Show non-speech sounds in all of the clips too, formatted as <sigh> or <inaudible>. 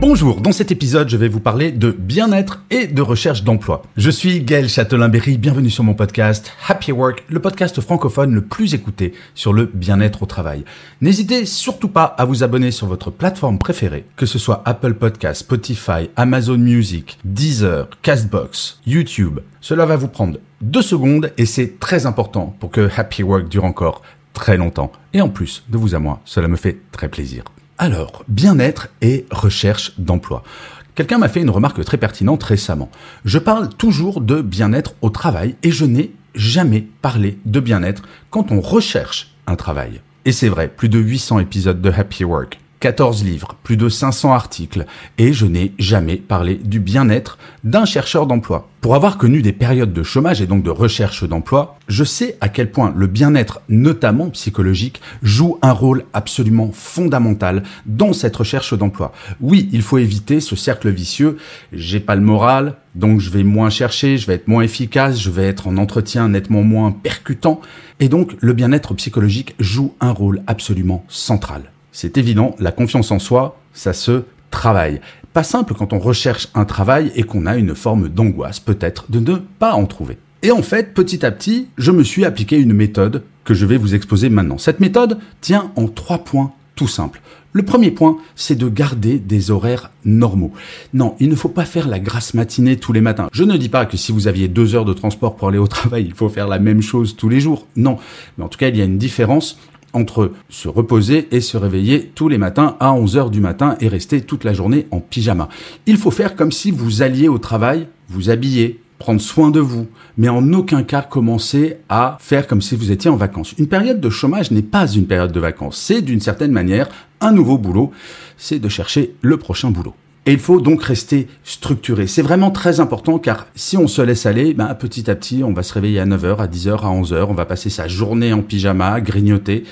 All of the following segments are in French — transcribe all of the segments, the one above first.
Bonjour, dans cet épisode, je vais vous parler de bien-être et de recherche d'emploi. Je suis Gaël Châtelain-Berry, bienvenue sur mon podcast Happy Work, le podcast francophone le plus écouté sur le bien-être au travail. N'hésitez surtout pas à vous abonner sur votre plateforme préférée, que ce soit Apple Podcast, Spotify, Amazon Music, Deezer, Castbox, YouTube. Cela va vous prendre deux secondes et c'est très important pour que Happy Work dure encore très longtemps. Et en plus, de vous à moi, cela me fait très plaisir. Alors, bien-être et recherche d'emploi. Quelqu'un m'a fait une remarque très pertinente récemment. Je parle toujours de bien-être au travail et je n'ai jamais parlé de bien-être quand on recherche un travail. Et c'est vrai, plus de 800 épisodes de Happy Work, 14 livres, plus de 500 articles, et je n'ai jamais parlé du bien-être d'un chercheur d'emploi. Pour avoir connu des périodes de chômage et donc de recherche d'emploi, je sais à quel point le bien-être, notamment psychologique, joue un rôle absolument fondamental dans cette recherche d'emploi. Oui, il faut éviter ce cercle vicieux, j'ai pas le moral, donc je vais moins chercher, je vais être moins efficace, je vais être en entretien nettement moins percutant, et donc le bien-être psychologique joue un rôle absolument central. C'est évident, la confiance en soi, ça se travaille. Pas simple quand on recherche un travail et qu'on a une forme d'angoisse peut-être de ne pas en trouver. Et en fait, petit à petit, je me suis appliqué une méthode que je vais vous exposer maintenant. Cette méthode tient en trois points tout simples. Le premier point, c'est de garder des horaires normaux. Non, il ne faut pas faire la grasse matinée tous les matins. Je ne dis pas que si vous aviez deux heures de transport pour aller au <laughs> travail, il faut faire la même chose tous les jours. Non, mais en tout cas, il y a une différence entre se reposer et se réveiller tous les matins à 11 heures du matin et rester toute la journée en pyjama. Il faut faire comme si vous alliez au travail, vous habiller, prendre soin de vous, mais en aucun cas commencer à faire comme si vous étiez en vacances. Une période de chômage n'est pas une période de vacances, c'est d'une certaine manière un nouveau boulot, c'est de chercher le prochain boulot. Et il faut donc rester structuré. C'est vraiment très important car si on se laisse aller, ben, petit à petit, on va se réveiller à 9h, à 10h, à 11h, on va passer sa journée en pyjama, grignoter.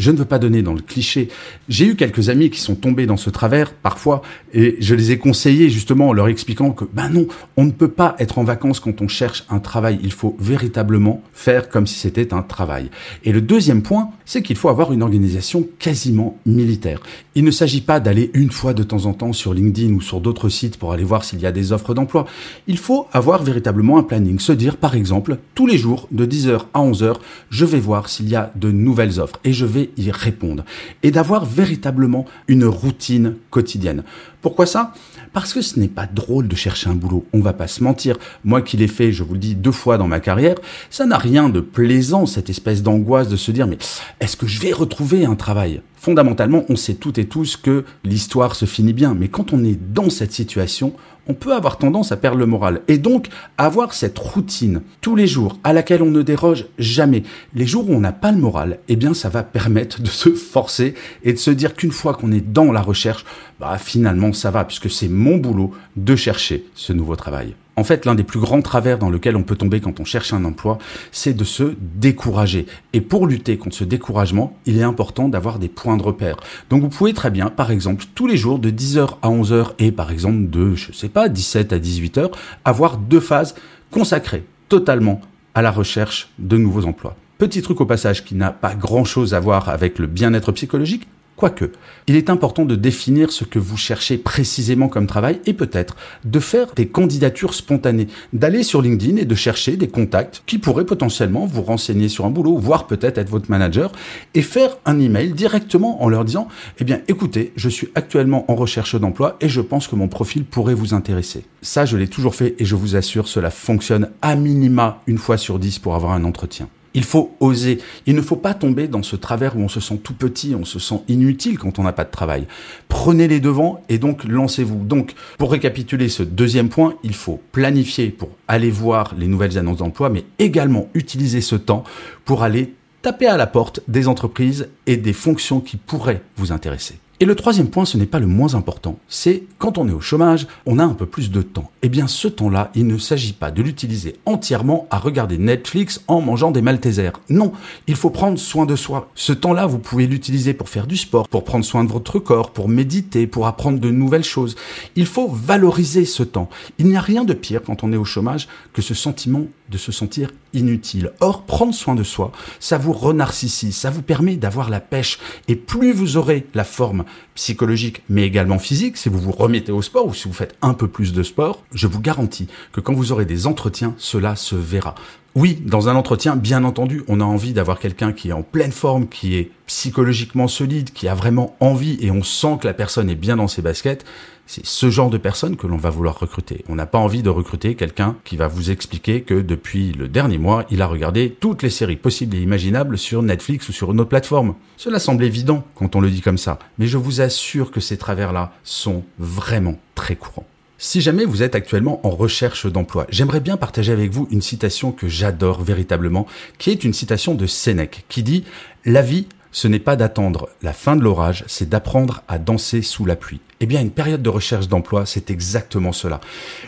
Je ne veux pas donner dans le cliché. J'ai eu quelques amis qui sont tombés dans ce travers parfois et je les ai conseillés justement en leur expliquant que ben non, on ne peut pas être en vacances quand on cherche un travail. Il faut véritablement faire comme si c'était un travail. Et le deuxième point, c'est qu'il faut avoir une organisation quasiment militaire. Il ne s'agit pas d'aller une fois de temps en temps sur LinkedIn ou sur d'autres sites pour aller voir s'il y a des offres d'emploi. Il faut avoir véritablement un planning. Se dire par exemple, tous les jours de 10h à 11h, je vais voir s'il y a de nouvelles offres et je vais y répondre et d'avoir véritablement une routine quotidienne. Pourquoi ça? Parce que ce n'est pas drôle de chercher un boulot, on va pas se mentir. Moi qui l'ai fait, je vous le dis, deux fois dans ma carrière, ça n'a rien de plaisant, cette espèce d'angoisse de se dire mais est-ce que je vais retrouver un travail? Fondamentalement, on sait toutes et tous que l'histoire se finit bien, mais quand on est dans cette situation, on peut avoir tendance à perdre le moral. Et donc, avoir cette routine tous les jours à laquelle on ne déroge jamais, les jours où on n'a pas le moral, eh bien, ça va permettre de se forcer et de se dire qu'une fois qu'on est dans la recherche, bah, finalement, ça va, puisque c'est mon boulot de chercher ce nouveau travail. En fait, l'un des plus grands travers dans lequel on peut tomber quand on cherche un emploi, c'est de se décourager. Et pour lutter contre ce découragement, il est important d'avoir des points de repère. Donc vous pouvez très bien, par exemple, tous les jours de 10h à 11h et par exemple de, je sais pas, 17 à 18h, avoir deux phases consacrées totalement à la recherche de nouveaux emplois. Petit truc au passage qui n'a pas grand chose à voir avec le bien-être psychologique, Quoique, il est important de définir ce que vous cherchez précisément comme travail et peut-être de faire des candidatures spontanées, d'aller sur LinkedIn et de chercher des contacts qui pourraient potentiellement vous renseigner sur un boulot, voire peut-être être votre manager, et faire un email directement en leur disant, eh bien écoutez, je suis actuellement en recherche d'emploi et je pense que mon profil pourrait vous intéresser. Ça, je l'ai toujours fait et je vous assure, cela fonctionne à minima une fois sur dix pour avoir un entretien. Il faut oser. Il ne faut pas tomber dans ce travers où on se sent tout petit, on se sent inutile quand on n'a pas de travail. Prenez les devants et donc lancez-vous. Donc, pour récapituler ce deuxième point, il faut planifier pour aller voir les nouvelles annonces d'emploi, mais également utiliser ce temps pour aller tapez à la porte des entreprises et des fonctions qui pourraient vous intéresser. Et le troisième point, ce n'est pas le moins important, c'est quand on est au chômage, on a un peu plus de temps. Eh bien ce temps-là, il ne s'agit pas de l'utiliser entièrement à regarder Netflix en mangeant des Maltesers. Non, il faut prendre soin de soi. Ce temps-là, vous pouvez l'utiliser pour faire du sport, pour prendre soin de votre corps, pour méditer, pour apprendre de nouvelles choses. Il faut valoriser ce temps. Il n'y a rien de pire quand on est au chômage que ce sentiment de se sentir inutile. Or, prendre soin de soi, ça vous renarcissise, ça vous permet d'avoir la pêche. Et plus vous aurez la forme psychologique, mais également physique, si vous vous remettez au sport ou si vous faites un peu plus de sport, je vous garantis que quand vous aurez des entretiens, cela se verra. Oui, dans un entretien, bien entendu, on a envie d'avoir quelqu'un qui est en pleine forme, qui est psychologiquement solide, qui a vraiment envie et on sent que la personne est bien dans ses baskets. C'est ce genre de personne que l'on va vouloir recruter. On n'a pas envie de recruter quelqu'un qui va vous expliquer que depuis le dernier mois, il a regardé toutes les séries possibles et imaginables sur Netflix ou sur une autre plateforme. Cela semble évident quand on le dit comme ça, mais je vous assure que ces travers-là sont vraiment très courants. Si jamais vous êtes actuellement en recherche d'emploi, j'aimerais bien partager avec vous une citation que j'adore véritablement, qui est une citation de Sénèque, qui dit ⁇ La vie, ce n'est pas d'attendre la fin de l'orage, c'est d'apprendre à danser sous la pluie. Eh bien, une période de recherche d'emploi, c'est exactement cela.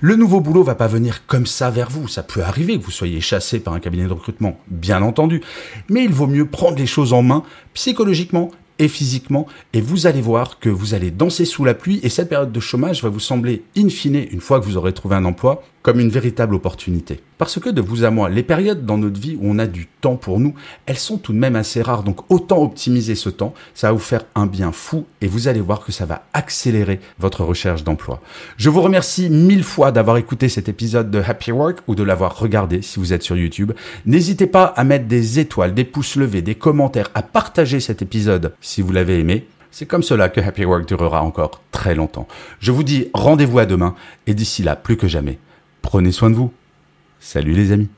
Le nouveau boulot va pas venir comme ça vers vous. Ça peut arriver que vous soyez chassé par un cabinet de recrutement, bien entendu. Mais il vaut mieux prendre les choses en main, psychologiquement et physiquement, et vous allez voir que vous allez danser sous la pluie, et cette période de chômage va vous sembler, in fine, une fois que vous aurez trouvé un emploi, comme une véritable opportunité. Parce que de vous à moi, les périodes dans notre vie où on a du temps pour nous, elles sont tout de même assez rares, donc autant optimiser ce temps, ça va vous faire un bien fou, et vous allez voir que ça va accélérer votre recherche d'emploi. Je vous remercie mille fois d'avoir écouté cet épisode de Happy Work, ou de l'avoir regardé si vous êtes sur YouTube. N'hésitez pas à mettre des étoiles, des pouces levés, des commentaires, à partager cet épisode si vous l'avez aimé. C'est comme cela que Happy Work durera encore très longtemps. Je vous dis rendez-vous à demain et d'ici là, plus que jamais, prenez soin de vous. Salut les amis.